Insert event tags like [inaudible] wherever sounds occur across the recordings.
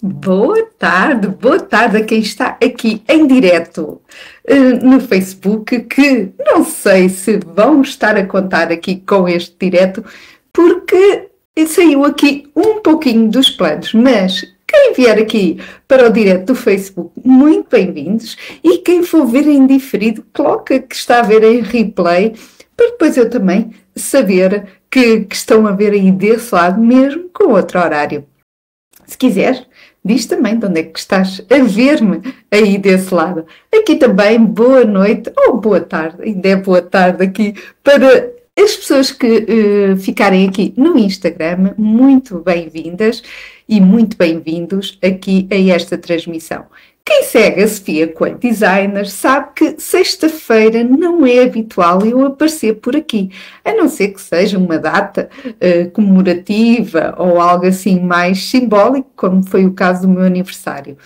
Boa tarde, boa tarde a quem está aqui em direto uh, no Facebook, que não sei se vão estar a contar aqui com este direto, porque saiu aqui um pouquinho dos planos, mas quem vier aqui para o direto do Facebook, muito bem-vindos, e quem for ver em diferido, coloca que está a ver em replay, para depois eu também saber que, que estão a ver aí desse lado, mesmo com outro horário. Se quiser, diz também de onde é que estás a ver-me aí desse lado. Aqui também, boa noite ou boa tarde, ainda é boa tarde aqui para as pessoas que uh, ficarem aqui no Instagram, muito bem-vindas e muito bem-vindos aqui a esta transmissão. Quem segue a Sofia Quant Designer sabe que sexta-feira não é habitual eu aparecer por aqui, a não ser que seja uma data uh, comemorativa ou algo assim mais simbólico, como foi o caso do meu aniversário.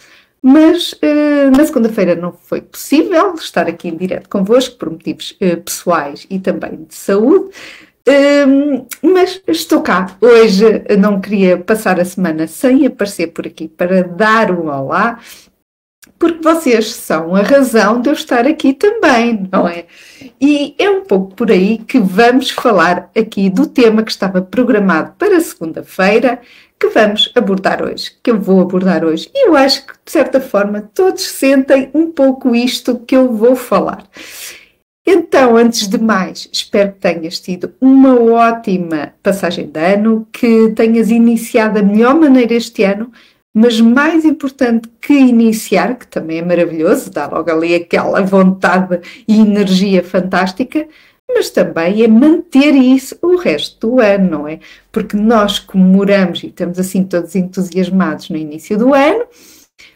Mas uh, na segunda-feira não foi possível estar aqui em direto convosco por motivos uh, pessoais e também de saúde. Uh, mas estou cá. Hoje não queria passar a semana sem aparecer por aqui para dar um olá porque vocês são a razão de eu estar aqui também, não é? E é um pouco por aí que vamos falar aqui do tema que estava programado para segunda-feira, que vamos abordar hoje, que eu vou abordar hoje. E eu acho que, de certa forma, todos sentem um pouco isto que eu vou falar. Então, antes de mais, espero que tenhas tido uma ótima passagem de ano, que tenhas iniciado da melhor maneira este ano mas mais importante que iniciar, que também é maravilhoso, dá logo ali aquela vontade e energia fantástica, mas também é manter isso o resto do ano, não é? Porque nós comemoramos e estamos assim todos entusiasmados no início do ano,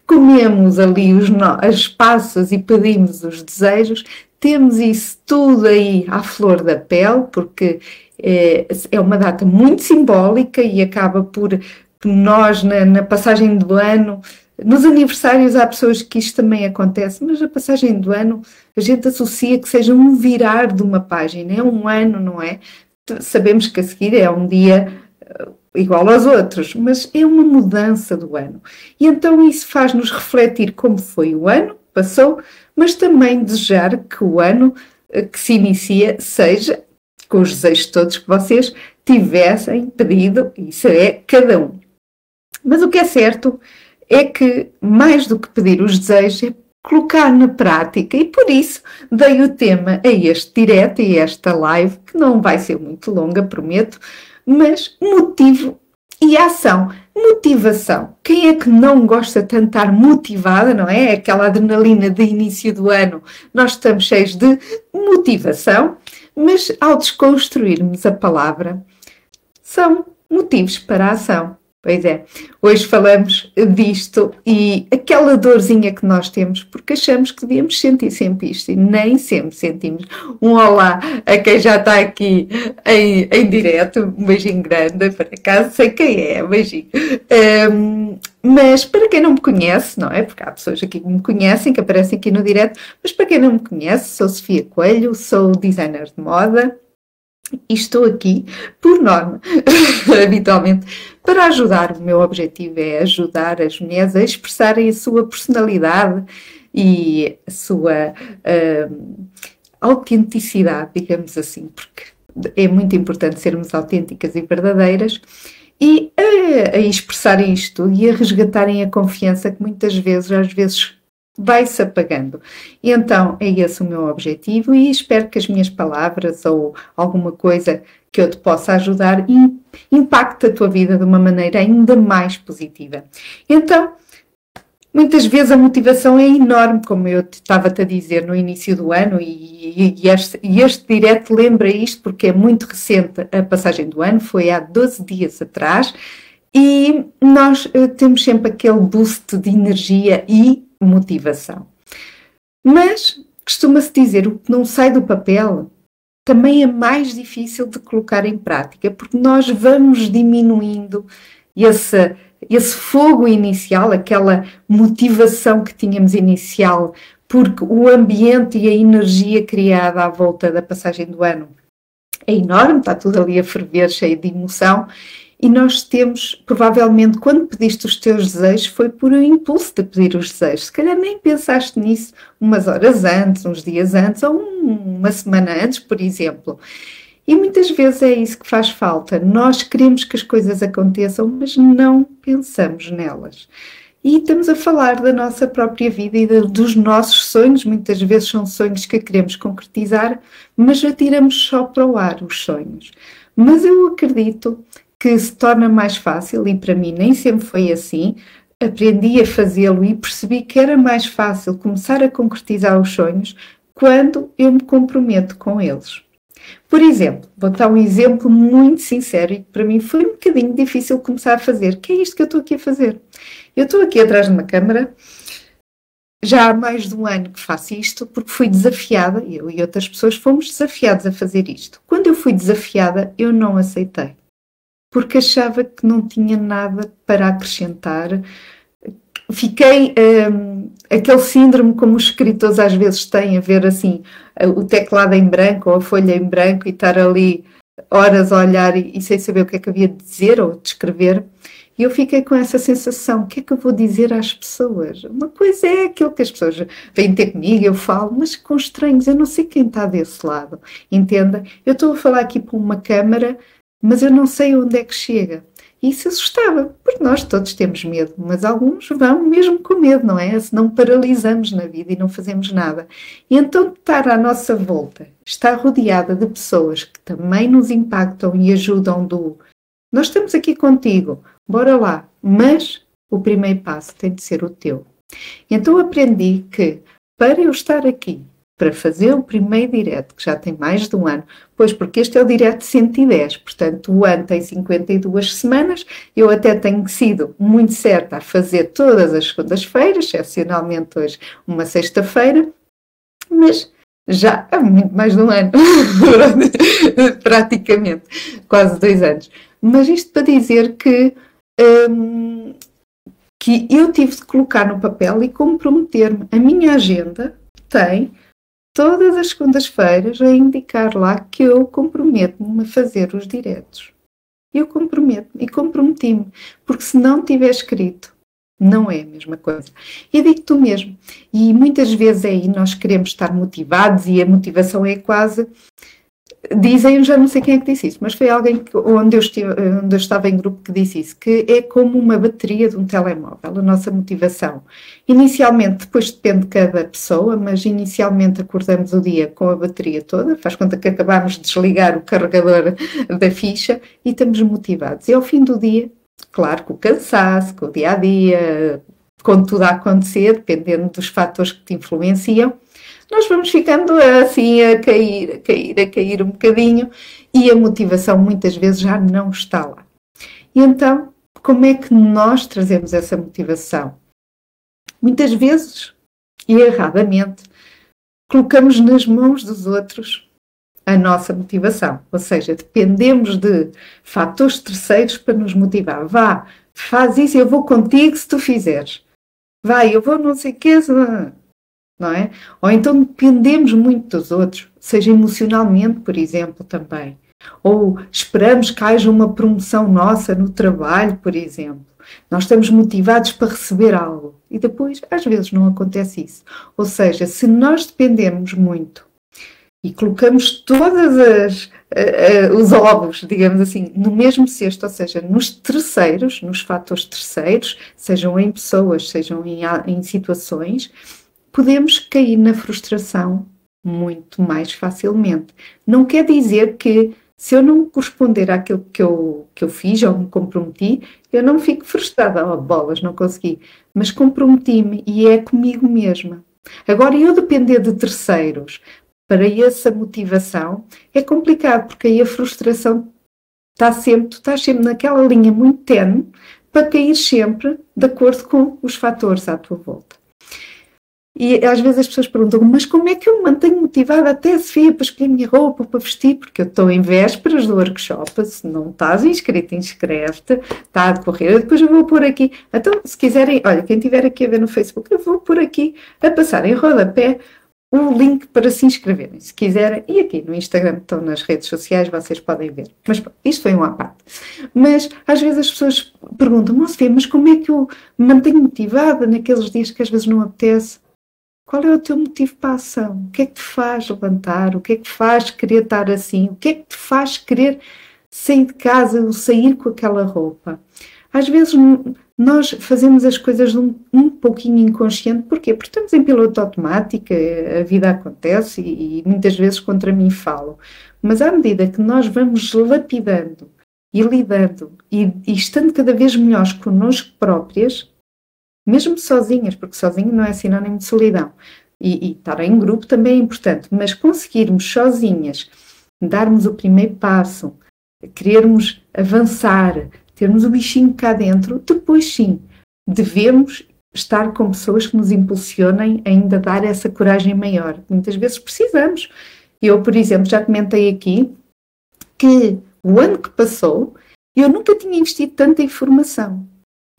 comemos ali os as passas e pedimos os desejos, temos isso tudo aí à flor da pele, porque é, é uma data muito simbólica e acaba por nós, na, na, passagem do ano, nos aniversários há pessoas que isto também acontece, mas a passagem do ano a gente associa que seja um virar de uma página, é um ano, não é? Sabemos que a seguir é um dia eh, igual aos outros, mas é uma mudança do ano. E então isso faz-nos refletir como foi o ano, passou, mas também desejar que o ano eh, que se inicia seja com os desejos todos que vocês tivessem pedido, isso é cada um. Mas o que é certo é que, mais do que pedir os desejos, é colocar na prática, e por isso dei o tema a este direto e a esta live, que não vai ser muito longa, prometo, mas motivo e ação. Motivação. Quem é que não gosta de estar motivada, não é? Aquela adrenalina de início do ano, nós estamos cheios de motivação, mas ao desconstruirmos a palavra, são motivos para a ação. Pois é, hoje falamos disto e aquela dorzinha que nós temos, porque achamos que devíamos sentir sempre isto e nem sempre sentimos. Um olá a quem já está aqui em, em direto, um beijinho grande, para casa, sei quem é, um beijinho. Um, mas para quem não me conhece, não é? Porque há pessoas aqui que me conhecem, que aparecem aqui no direto, mas para quem não me conhece, sou Sofia Coelho, sou designer de moda, e estou aqui, por norma, [laughs] habitualmente, para ajudar. O meu objetivo é ajudar as mulheres a expressarem a sua personalidade e a sua uh, autenticidade, digamos assim, porque é muito importante sermos autênticas e verdadeiras e a, a expressarem isto e a resgatarem a confiança que muitas vezes, às vezes, vai-se apagando. E então é esse o meu objetivo e espero que as minhas palavras ou alguma coisa que eu te possa ajudar impacte a tua vida de uma maneira ainda mais positiva. Então, muitas vezes a motivação é enorme, como eu estava-te a dizer no início do ano, e, e, este, e este direto lembra isto porque é muito recente a passagem do ano, foi há 12 dias atrás, e nós uh, temos sempre aquele boost de energia e motivação. Mas costuma-se dizer o que não sai do papel também é mais difícil de colocar em prática, porque nós vamos diminuindo esse, esse fogo inicial, aquela motivação que tínhamos inicial, porque o ambiente e a energia criada à volta da passagem do ano é enorme, está tudo ali a ferver, cheio de emoção, E nós temos, provavelmente, quando pediste os teus desejos, foi por um impulso de pedir os desejos. Se calhar nem pensaste nisso umas horas antes, uns dias antes, ou uma semana antes, por exemplo. E muitas vezes é isso que faz falta. Nós queremos que as coisas aconteçam, mas não pensamos nelas. E estamos a falar da nossa própria vida e dos nossos sonhos. Muitas vezes são sonhos que queremos concretizar, mas atiramos só para o ar os sonhos. Mas eu acredito que se torna mais fácil, e para mim nem sempre foi assim. Aprendi a fazê-lo e percebi que era mais fácil começar a concretizar os sonhos quando eu me comprometo com eles. Por exemplo, vou dar um exemplo muito sincero e que para mim foi um bocadinho difícil começar a fazer, que é isto que eu estou aqui a fazer. Eu estou aqui atrás de uma câmara, já há mais de um ano que faço isto, porque fui desafiada, eu e outras pessoas fomos desafiados a fazer isto. Quando eu fui desafiada, eu não aceitei, porque achava que não tinha nada para acrescentar. Fiquei um, aquele síndrome como os escritores às vezes têm, a ver assim o teclado em branco ou a folha em branco e estar ali horas a olhar e, e sem saber o que é que havia de dizer ou de escrever. E eu fiquei com essa sensação: o que é que eu vou dizer às pessoas? Uma coisa é aquilo que as pessoas vêm ter comigo, eu falo, mas com estranhos, eu não sei quem está desse lado, entenda? Eu estou a falar aqui para uma câmara, mas eu não sei onde é que chega. E isso assustava, porque nós todos temos medo, mas alguns vão mesmo com medo, não é? Senão paralisamos na vida e não fazemos nada. E então estar à nossa volta, estar rodeada de pessoas que também nos impactam e ajudam do nós estamos aqui contigo, bora lá. Mas o primeiro passo tem de ser o teu. Então aprendi que para eu estar aqui, para fazer o primeiro direto, que já tem mais de um ano, pois porque este é o direto 110, portanto o ano tem 52 semanas, eu até tenho sido muito certa a fazer todas as segundas-feiras, excepcionalmente hoje uma sexta-feira, mas já há muito mais de um ano, [laughs] praticamente, quase dois anos. Mas isto para dizer que, hum, que eu tive de colocar no papel e comprometer-me. A minha agenda tem todas as segundas-feiras a indicar lá que eu comprometo-me a fazer os diretos. Eu comprometo-me e comprometi-me, porque se não tiver escrito, não é a mesma coisa. E digo tu mesmo. E muitas vezes é aí nós queremos estar motivados e a motivação é quase Dizem, já não sei quem é que disse isso, mas foi alguém que, onde, eu estive, onde eu estava em grupo que disse isso, que é como uma bateria de um telemóvel, a nossa motivação. Inicialmente, depois depende de cada pessoa, mas inicialmente acordamos o dia com a bateria toda, faz conta que acabamos de desligar o carregador da ficha e estamos motivados. E ao fim do dia, claro, com o cansaço, com o dia a dia, com tudo a acontecer, dependendo dos fatores que te influenciam, nós vamos ficando assim a cair, a cair, a cair um bocadinho e a motivação muitas vezes já não está lá. E então, como é que nós trazemos essa motivação? Muitas vezes, e erradamente, colocamos nas mãos dos outros a nossa motivação, ou seja, dependemos de fatores terceiros para nos motivar. Vá, faz isso, eu vou contigo se tu fizeres. Vai, eu vou não sei o que não é? Ou então dependemos muito dos outros, seja emocionalmente, por exemplo, também. Ou esperamos que haja uma promoção nossa no trabalho, por exemplo. Nós estamos motivados para receber algo e depois, às vezes, não acontece isso. Ou seja, se nós dependemos muito e colocamos todas as uh, uh, os ovos, digamos assim, no mesmo cesto, ou seja, nos terceiros, nos fatores terceiros, sejam em pessoas, sejam em, em situações, podemos cair na frustração muito mais facilmente. Não quer dizer que se eu não corresponder àquilo que eu, que eu fiz ou me comprometi, eu não fico frustrada. Oh, bolas, não consegui. Mas comprometi-me e é comigo mesma. Agora, eu depender de terceiros para essa motivação é complicado, porque aí a frustração está sempre, tu estás sempre naquela linha muito tenue para cair sempre de acordo com os fatores à tua volta. E às vezes as pessoas perguntam, mas como é que eu me mantenho motivada até se para escolher a minha roupa, para vestir? Porque eu estou em vésperas do workshop, se não estás inscrito, inscreve-te, está a correr, depois eu vou pôr aqui. Então, se quiserem, olha, quem estiver aqui a ver no Facebook, eu vou pôr aqui a passar em rodapé o link para se inscreverem, se quiserem. E aqui no Instagram estão nas redes sociais, vocês podem ver. Mas isto foi um à parte. Mas às vezes as pessoas perguntam, mas como é que eu me mantenho motivada naqueles dias que às vezes não apetece? Qual é o teu motivo para a ação? O que é que te faz levantar? O que é que te faz querer estar assim? O que é que te faz querer sair de casa ou sair com aquela roupa? Às vezes nós fazemos as coisas um, um pouquinho inconsciente, porquê? Porque estamos em piloto automático, a vida acontece e, e muitas vezes contra mim falo. Mas à medida que nós vamos lapidando e lidando e, e estando cada vez melhores connosco próprias, mesmo sozinhas, porque sozinho não é sinónimo de solidão, e, e estar em grupo também é importante, mas conseguirmos sozinhas darmos o primeiro passo, querermos avançar, termos o bichinho cá dentro, depois sim, devemos estar com pessoas que nos impulsionem a ainda dar essa coragem maior. Muitas vezes precisamos. Eu, por exemplo, já comentei aqui que o ano que passou eu nunca tinha investido tanta informação.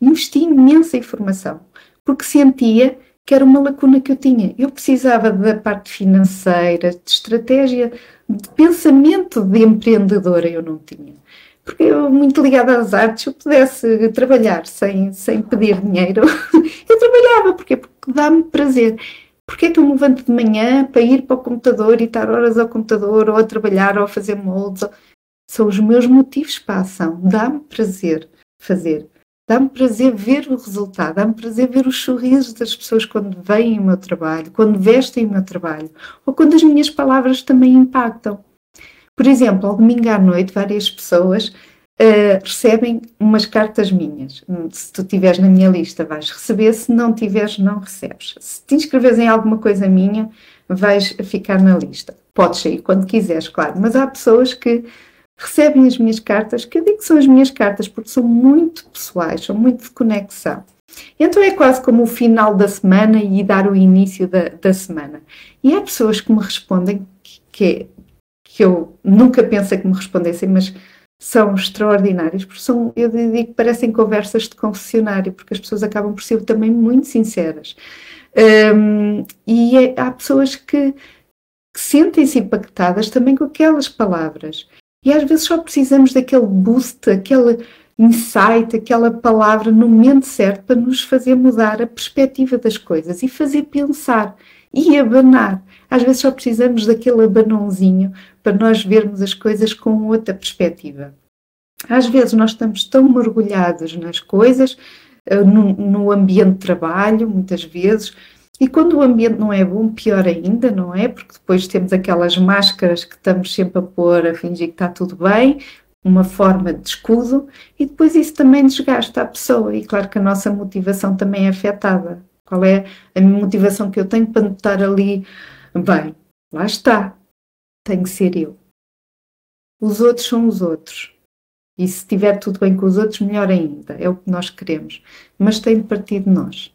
Investi imensa informação, porque sentia que era uma lacuna que eu tinha. Eu precisava da parte financeira, de estratégia, de pensamento de empreendedora, eu não tinha porque eu, muito ligada às artes, eu pudesse trabalhar sem, sem pedir dinheiro, [laughs] eu trabalhava, porque, porque dá-me prazer. Porque é que eu me levanto de manhã para ir para o computador e estar horas ao computador, ou a trabalhar, ou a fazer moldes? São os meus motivos para a ação. Dá-me prazer fazer. Dá-me prazer ver o resultado, dá-me prazer ver os sorrisos das pessoas quando veem o meu trabalho, quando vestem o meu trabalho, ou quando as minhas palavras também impactam. Por exemplo, ao domingo à noite, várias pessoas uh, recebem umas cartas minhas. Se tu estiveres na minha lista, vais receber, se não tiveres, não recebes. Se te inscreves em alguma coisa minha, vais ficar na lista. Podes sair quando quiseres, claro, mas há pessoas que recebem as minhas cartas, que eu digo que são as minhas cartas porque são muito pessoais, são muito de conexão. Então é quase como o final da semana e dar o início da, da semana. E há pessoas que me respondem que, que que eu nunca pensei que me respondessem, mas são extraordinários, porque são, eu digo que parecem conversas de confessionário, porque as pessoas acabam por ser também muito sinceras. Um, e é, há pessoas que, que sentem-se impactadas também com aquelas palavras. E às vezes só precisamos daquele boost, aquele insight, aquela palavra no momento certo para nos fazer mudar a perspectiva das coisas e fazer pensar e abanar. Às vezes só precisamos daquele abanãozinho para nós vermos as coisas com outra perspectiva. Às vezes nós estamos tão mergulhados nas coisas, eh, no, no ambiente de trabalho, muitas vezes, e quando o ambiente não é bom, pior ainda, não é? Porque depois temos aquelas máscaras que estamos sempre a pôr a fingir que está tudo bem, uma forma de escudo, e depois isso também desgasta a pessoa. E claro que a nossa motivação também é afetada. Qual é a motivação que eu tenho para estar ali? Bem, lá está. Tem que ser eu. Os outros são os outros. E se estiver tudo bem com os outros, melhor ainda. É o que nós queremos. Mas tem de partir de nós.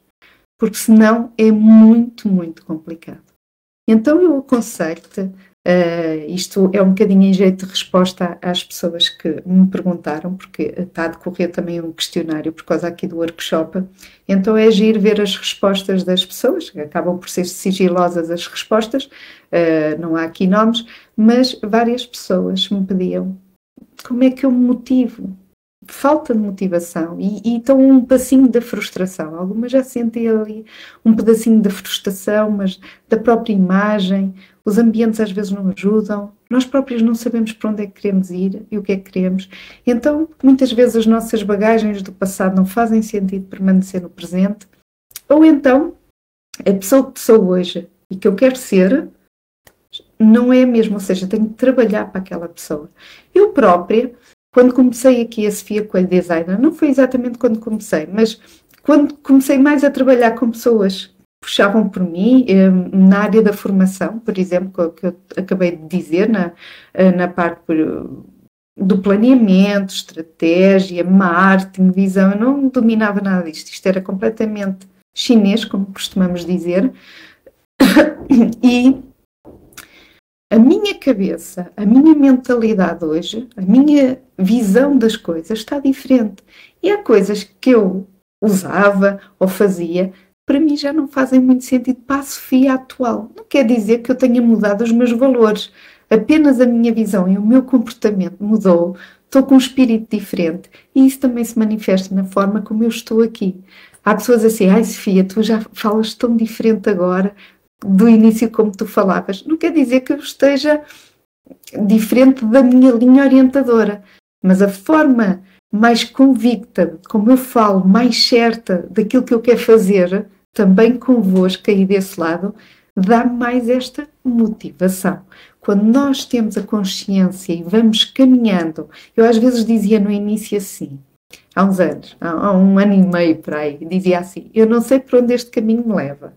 Porque senão é muito, muito complicado. Então eu aconselho-te Uh, isto é um bocadinho em jeito de resposta às pessoas que me perguntaram, porque está a decorrer também um questionário por causa aqui do workshop. Então é agir ver as respostas das pessoas, acabam por ser sigilosas as respostas, uh, não há aqui nomes, mas várias pessoas me pediam como é que eu me motivo? Falta de motivação e, e então um passinho da frustração. Algumas já sentem ali um pedacinho da frustração, mas da própria imagem, os ambientes às vezes não ajudam, nós próprios não sabemos para onde é que queremos ir e o que é que queremos. Então, muitas vezes as nossas bagagens do passado não fazem sentido permanecer no presente, ou então a pessoa que sou hoje e que eu quero ser não é a mesma, ou seja, tenho que trabalhar para aquela pessoa. Eu própria quando comecei aqui a Sofia Coelho Designer, não foi exatamente quando comecei, mas quando comecei mais a trabalhar com pessoas puxavam por mim, eh, na área da formação, por exemplo, que eu acabei de dizer, na, eh, na parte do planeamento, estratégia, marketing, visão, eu não dominava nada disto, isto era completamente chinês, como costumamos dizer, [coughs] e a minha cabeça, a minha mentalidade hoje, a minha visão das coisas está diferente. E há coisas que eu usava ou fazia para mim já não fazem muito sentido para a Sofia atual. Não quer dizer que eu tenha mudado os meus valores, apenas a minha visão e o meu comportamento mudou. Estou com um espírito diferente e isso também se manifesta na forma como eu estou aqui. Há pessoas assim, ai Sofia, tu já falas tão diferente agora do início como tu falavas. Não quer dizer que eu esteja diferente da minha linha orientadora, mas a forma mais convicta, como eu falo, mais certa daquilo que eu quero fazer, também convosco aí desse lado, dá mais esta motivação. Quando nós temos a consciência e vamos caminhando, eu às vezes dizia no início assim, há uns anos, há um ano e meio por aí, dizia assim: Eu não sei para onde este caminho me leva,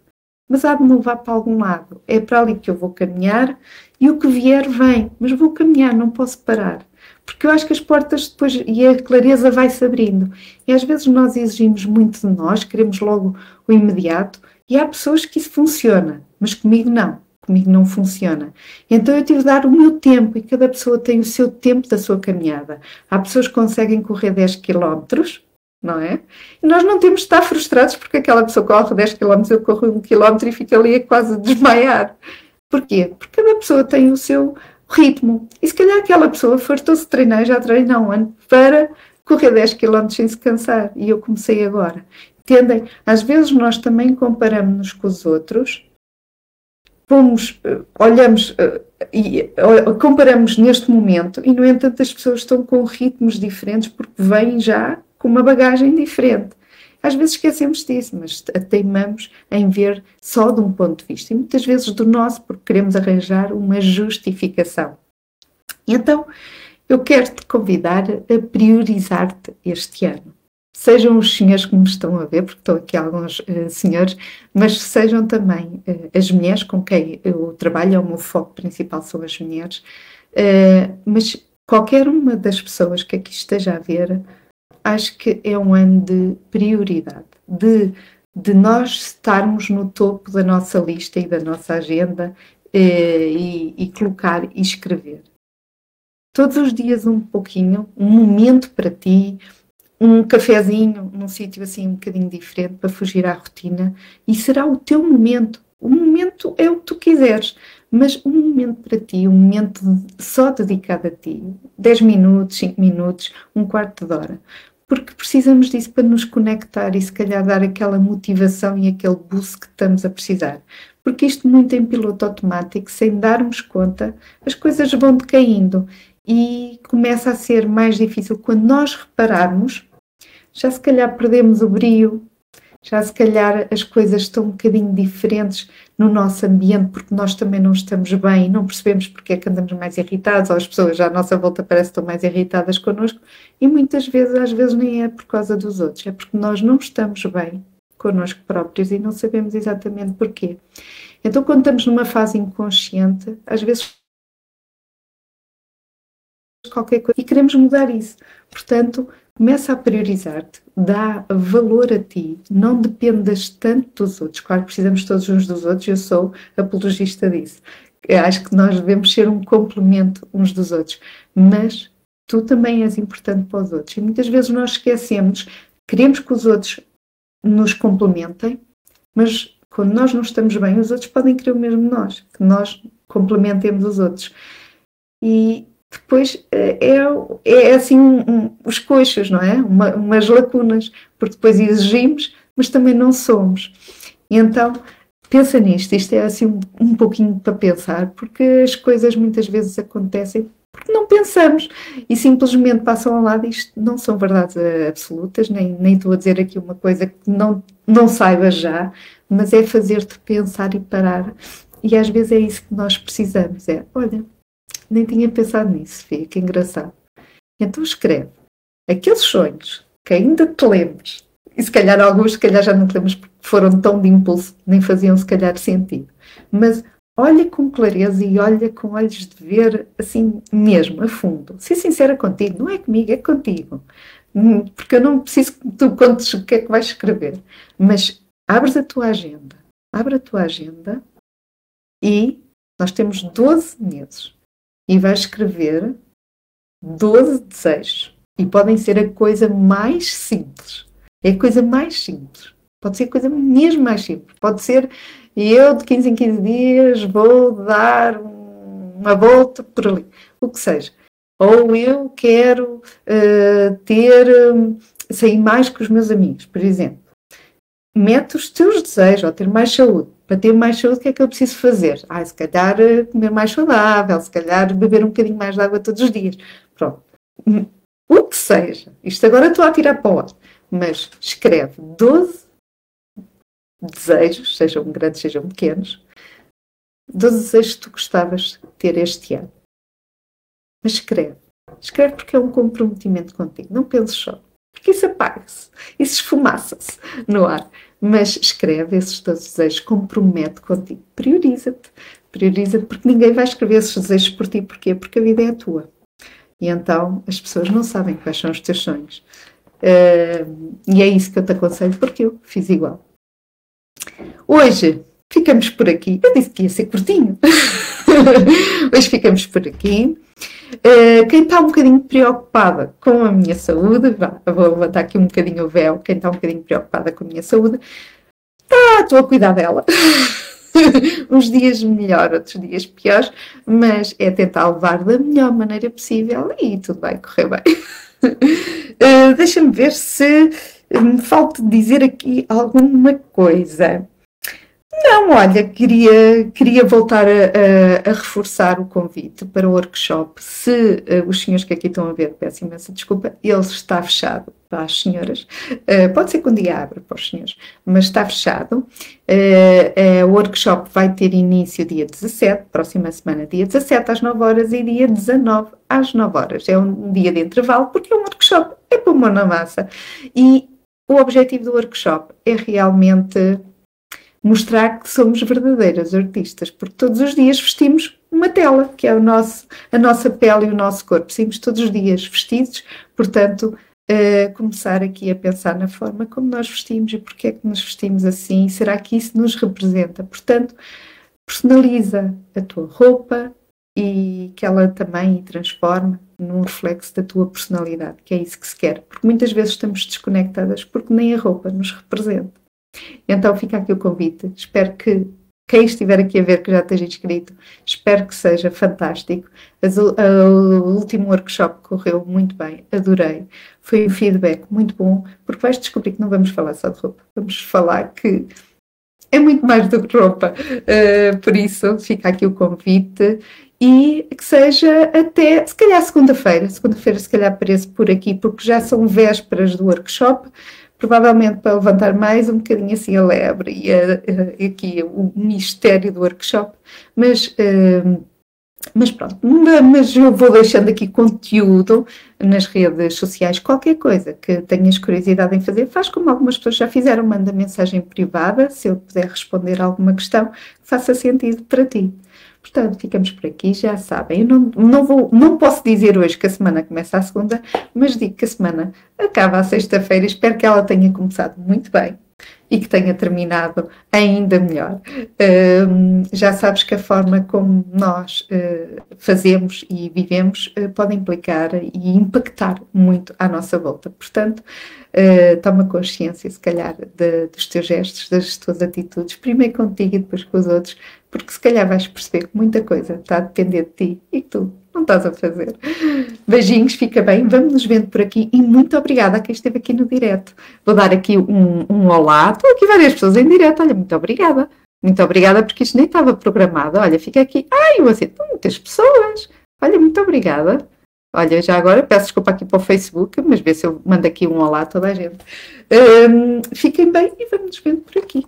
mas há de me levar para algum lado. É para ali que eu vou caminhar e o que vier vem, mas vou caminhar, não posso parar. Porque eu acho que as portas depois e a clareza vai-se abrindo. E às vezes nós exigimos muito de nós, queremos logo o imediato, e há pessoas que isso funciona, mas comigo não. Comigo não funciona. Então eu tive de dar o meu tempo e cada pessoa tem o seu tempo da sua caminhada. Há pessoas que conseguem correr 10 quilómetros, não é? E nós não temos de estar frustrados porque aquela pessoa corre 10 km, eu corro 1 km e fico ali a quase [laughs] desmaiar. Porquê? Porque cada pessoa tem o seu ritmo. E se calhar aquela pessoa fartou-se de treinar, já treina um ano, para correr 10 km sem se cansar. E eu comecei agora. Entendem? Às vezes nós também comparamos-nos com os outros, fomos, eh, olhamos eh, e comparamos neste momento, e no entanto as pessoas estão com ritmos diferentes porque vêm já com uma bagagem diferente. Às vezes esquecemos disso, mas teimamos em ver só de um ponto de vista e muitas vezes do nosso, porque queremos arranjar uma justificação. Então, eu quero te convidar a priorizar-te este ano. Sejam os senhores que me estão a ver, porque estão aqui alguns uh, senhores, mas sejam também uh, as mulheres com quem eu trabalho, é o meu foco principal são as mulheres, uh, mas qualquer uma das pessoas que aqui esteja a ver, acho que é um ano de prioridade, de, de nós estarmos no topo da nossa lista e da nossa agenda eh, e, e colocar e escrever. Todos os dias um pouquinho, um momento para ti, um cafezinho num sítio assim um bocadinho diferente para fugir à rotina e será o teu momento. O momento é o que tu quiseres, mas um momento para ti, um momento só dedicado a ti, 10 minutos, 5 minutos, um quarto de hora porque precisamos disso para nos conectar e se calhar dar aquela motivação e aquele boost que estamos a precisar. Porque isto muito em piloto automático, sem darmos conta, as coisas vão decaindo e começa a ser mais difícil quando nós repararmos, já se calhar perdemos o brio, já se calhar as coisas estão um bocadinho diferentes no nosso ambiente porque nós também não estamos bem, não percebemos porque é que andamos mais irritados, ou as pessoas à nossa volta parecem que estão mais irritadas connosco, e muitas vezes, às vezes, nem é por causa dos outros, é porque nós não estamos bem connosco próprios e não sabemos exatamente porquê. Então, quando estamos numa fase inconsciente, às vezes qualquer coisa e queremos mudar isso. Portanto, começa a priorizar-te, dá valor a ti, não dependas tanto dos outros. Claro que precisamos todos uns dos outros, eu sou apologista disso. Eu acho que nós devemos ser um complemento uns dos outros, mas tu também és importante para os outros. E muitas vezes nós esquecemos, queremos que os outros nos complementem, mas quando nós não estamos bem, os outros podem querer o mesmo de nós, que nós complementemos os outros. E depois eh, é, é assim um, um, os coxos, não é? Uma, umas lacunas, porque depois exigimos, mas também não somos. E então, pensa nisto, isto é assim um, um pouquinho para pensar, porque as coisas muitas vezes acontecem porque não pensamos e simplesmente passam ao lado. Isto não são verdades absolutas, nem, nem estou a dizer aqui uma coisa que não, não saibas já, mas é fazer-te pensar e parar. E às vezes é isso que nós precisamos: é olha, nem tinha pensado nisso, Fia, que engraçado. Então escreve aqueles sonhos que ainda te lembres, e se calhar alguns, se calhar já não te lembras porque foram tão de impulso, nem faziam se calhar sentido. Mas olha com clareza e olha com olhos de ver, assim mesmo, a fundo. Ser sincera contigo, não é comigo, é contigo. Hum, porque eu não preciso que tu contes o que é que vais escrever. Mas abres a tua agenda, abre a tua agenda e nós temos 12 meses e vai escrever 12 desejos. E podem ser a coisa mais simples. É a coisa mais simples. Pode ser coisa mesmo mais simples. Pode ser eu de 15 em 15 dias vou dar uma volta por ali, o que seja. Ou eu quero uh, ter, um, sair mais com os meus amigos, por exemplo. Mete os teus desejos, ou ter mais saúde. Para ter mais saúde, o que é que eu preciso fazer? Ah, se calhar eh, comer mais saudável, se calhar beber um bocadinho mais de água todos os dias. Pronto. O que seja. Isto agora estou a tirar para o ar. Mas escreve 12 desejos, sejam grandes, sejam pequenos, 12 desejos que tu gostavas de ter este ano. Mas escreve. Escreve porque é um comprometimento contigo. Não penses só. Porque isso apaga-se. Isso esfumaça-se no ar. Mas escreve esses 12 desejos, compromete contigo. Prioriza-te. Prioriza-te porque ninguém vai escrever esses desejos por ti. Porquê? Porque a vida é a tua. E então as pessoas não sabem quais são os teus sonhos. Uh, e é isso que eu te aconselho, porque eu fiz igual. Hoje ficamos por aqui. Eu disse que ia ser curtinho. [laughs] Hoje ficamos por aqui. Uh, quem está um bocadinho preocupada com a minha saúde, vou levantar aqui um bocadinho o véu. Quem está um bocadinho preocupada com a minha saúde, tá, estou a cuidar dela. [laughs] Uns dias melhor, outros dias piores, mas é tentar levar da melhor maneira possível e tudo vai correr bem. Uh, [laughs] Deixa-me ver se me falta dizer aqui alguma coisa. Não, olha, queria, queria voltar a, a, a, reforçar o convite para o workshop. Se uh, os senhores que aqui estão a ver, peço imensa desculpa, ele está fechado para as senhoras. Uh, pode ser que um dia abra para os senhores, mas está fechado. Uh, o workshop vai ter início dia 17, próxima semana, dia 17 às 9 horas e dia 19 às 9 horas. É um dia de intervalo, porque é um workshop, é para uma na massa. E o objetivo do workshop é realmente mostrar que somos verdadeiras artistas, porque todos os dias vestimos uma tela, que é o nosso, a nossa pele e o nosso corpo. Saímos todos os dias vestidos, portanto, uh, começar aqui a pensar na forma como nós vestimos e porque é que nos vestimos assim, será que isso nos representa? Portanto, personaliza a tua roupa e que ela também transforme num reflexo da tua personalidade, que é isso que se quer, porque muitas vezes estamos desconectadas porque nem a roupa nos representa. Então fica aqui o convite. Espero que quem estiver aqui a ver que já esteja inscrito, espero que seja fantástico. o último workshop correu muito bem, adorei. Foi um feedback muito bom, porque vais descobrir que não vamos falar só de roupa, vamos falar que é muito mais do que roupa. Uh, por isso, fica aqui o convite e que seja até, se calhar, segunda-feira. Segunda-feira, se calhar, apareço por aqui, porque já são vésperas do workshop provavelmente para levantar mais um bocadinho assim a lebre e a, aqui o mistério do workshop, mas, uh, mas pronto, mas eu vou deixando aqui conteúdo nas redes sociais, qualquer coisa que tenhas curiosidade em fazer, faz como algumas pessoas já fizeram, manda mensagem privada, se eu puder responder alguma questão que faça sentido para ti. Portanto, ficamos por aqui, já sabem. Eu não, não, vou, não posso dizer hoje que a semana começa a segunda, mas digo que a semana acaba a sexta-feira. Espero que ela tenha começado muito bem e que tenha terminado ainda melhor. Uh, já sabes que a forma como nós uh, fazemos e vivemos uh, pode implicar e impactar muito à nossa volta. Portanto, uh, toma consciência, se calhar, de, dos teus gestos, das tuas atitudes, primeiro contigo e depois com os outros, porque se calhar vais perceber que muita coisa está a depender de ti e que tu não estás a fazer. Beijinhos, fica bem, vamos nos vendo por aqui e muito obrigada a quem esteve aqui no direto. Vou dar aqui um, um olá, estou aqui várias pessoas em direto, olha, muito obrigada. Muito obrigada porque isto nem estava programado. Olha, fica aqui. Ai, eu aceito muitas pessoas. Olha, muito obrigada. Olha, já agora peço desculpa aqui para o Facebook, mas vê se eu mando aqui um olá a toda a gente. Um, fiquem bem e vamos nos vendo por aqui.